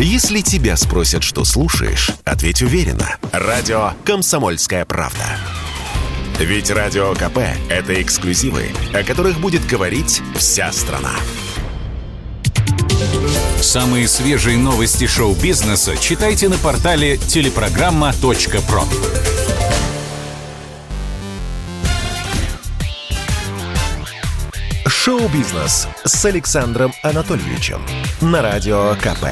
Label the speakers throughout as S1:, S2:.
S1: Если тебя спросят, что слушаешь, ответь уверенно. Радио «Комсомольская правда». Ведь Радио КП – это эксклюзивы, о которых будет говорить вся страна.
S2: Самые свежие новости шоу-бизнеса читайте на портале телепрограмма.про.
S1: Шоу-бизнес с Александром Анатольевичем на Радио КП.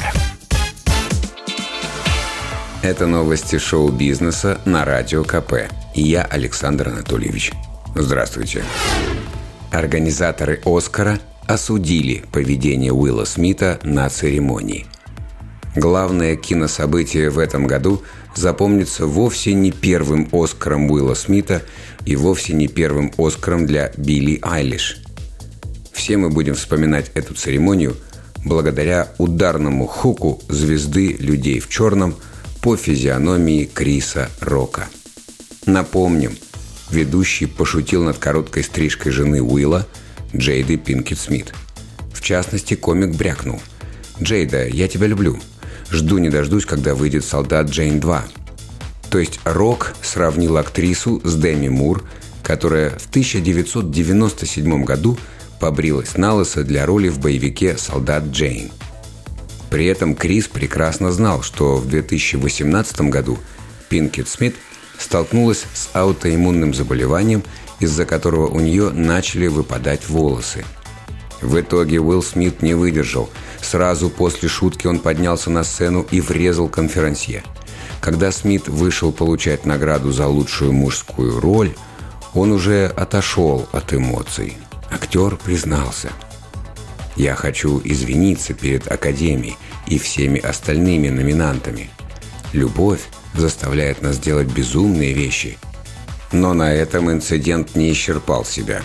S3: Это новости шоу-бизнеса на Радио КП. И я Александр Анатольевич. Здравствуйте. Организаторы «Оскара» осудили поведение Уилла Смита на церемонии. Главное кинособытие в этом году запомнится вовсе не первым «Оскаром» Уилла Смита и вовсе не первым «Оскаром» для Билли Айлиш. Все мы будем вспоминать эту церемонию благодаря ударному хуку звезды «Людей в черном» – по физиономии Криса Рока. Напомним, ведущий пошутил над короткой стрижкой жены Уилла, Джейды Пинкет Смит. В частности, комик брякнул. «Джейда, я тебя люблю. Жду не дождусь, когда выйдет «Солдат Джейн 2». То есть Рок сравнил актрису с Деми Мур, которая в 1997 году побрилась на лысо для роли в боевике «Солдат Джейн». При этом Крис прекрасно знал, что в 2018 году Пинкет Смит столкнулась с аутоиммунным заболеванием, из-за которого у нее начали выпадать волосы. В итоге Уилл Смит не выдержал. Сразу после шутки он поднялся на сцену и врезал конферансье. Когда Смит вышел получать награду за лучшую мужскую роль, он уже отошел от эмоций. Актер признался – я хочу извиниться перед Академией и всеми остальными номинантами. Любовь заставляет нас делать безумные вещи. Но на этом инцидент не исчерпал себя.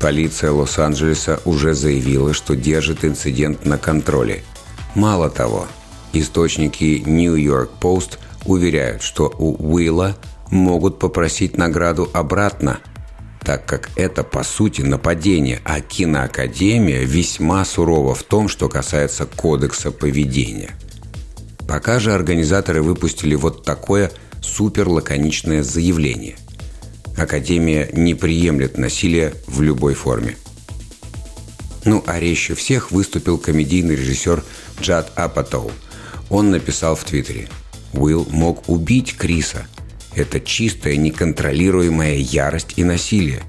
S3: Полиция Лос-Анджелеса уже заявила, что держит инцидент на контроле. Мало того, источники New York Post уверяют, что у Уилла могут попросить награду обратно – так как это, по сути, нападение, а киноакадемия весьма сурова в том, что касается кодекса поведения. Пока же организаторы выпустили вот такое суперлаконичное заявление. Академия не приемлет насилие в любой форме. Ну а резче всех выступил комедийный режиссер Джад Апатоу. Он написал в Твиттере «Уилл мог убить Криса – это чистая, неконтролируемая ярость и насилие.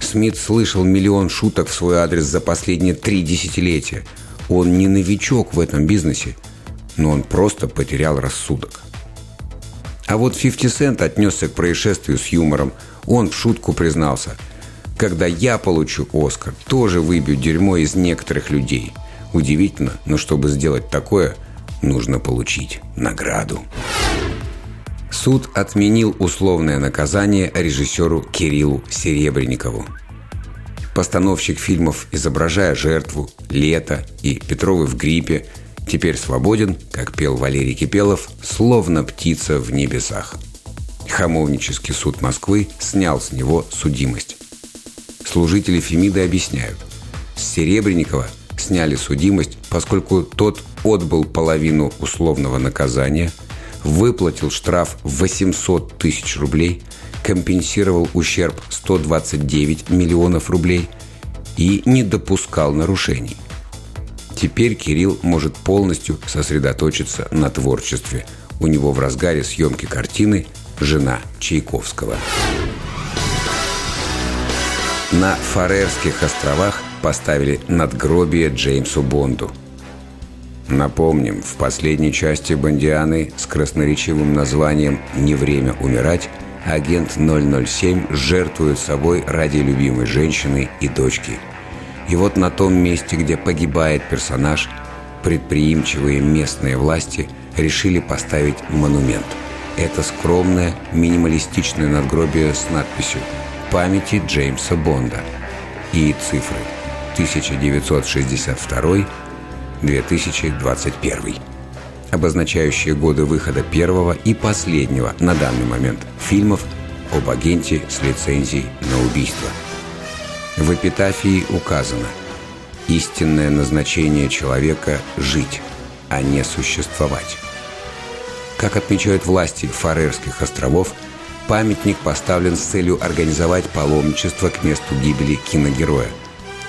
S3: Смит слышал миллион шуток в свой адрес за последние три десятилетия. Он не новичок в этом бизнесе, но он просто потерял рассудок. А вот 50 Cent отнесся к происшествию с юмором. Он в шутку признался. «Когда я получу Оскар, тоже выбью дерьмо из некоторых людей». Удивительно, но чтобы сделать такое, нужно получить награду. Суд отменил условное наказание режиссеру Кириллу Серебренникову. Постановщик фильмов «Изображая жертву», «Лето» и «Петровы в гриппе» теперь свободен, как пел Валерий Кипелов, словно птица в небесах. Хамовнический суд Москвы снял с него судимость. Служители Фемиды объясняют, с Серебренникова сняли судимость, поскольку тот отбыл половину условного наказания – выплатил штраф 800 тысяч рублей, компенсировал ущерб 129 миллионов рублей и не допускал нарушений. Теперь Кирилл может полностью сосредоточиться на творчестве. У него в разгаре съемки картины «Жена Чайковского». На Фарерских островах поставили надгробие Джеймсу Бонду – Напомним, в последней части «Бондианы» с красноречивым названием «Не время умирать» агент 007 жертвует собой ради любимой женщины и дочки. И вот на том месте, где погибает персонаж, предприимчивые местные власти решили поставить монумент. Это скромное, минималистичное надгробие с надписью «Памяти Джеймса Бонда» и цифры 1962 2021, обозначающие годы выхода первого и последнего на данный момент фильмов об агенте с лицензией на убийство. В эпитафии указано «Истинное назначение человека – жить, а не существовать. Как отмечают власти Фарерских островов, памятник поставлен с целью организовать паломничество к месту гибели киногероя.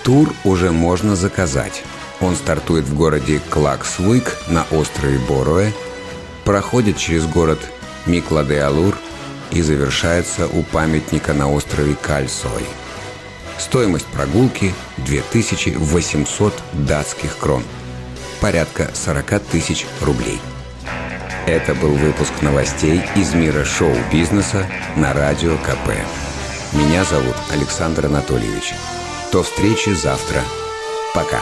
S3: Тур уже можно заказать. Он стартует в городе Клаксвуйк на острове Боруэ, проходит через город Микладе-Алур и завершается у памятника на острове Кальсой. Стоимость прогулки – 2800 датских крон, порядка 40 тысяч рублей. Это был выпуск новостей из мира шоу-бизнеса на Радио КП. Меня зовут Александр Анатольевич. До встречи завтра. Пока.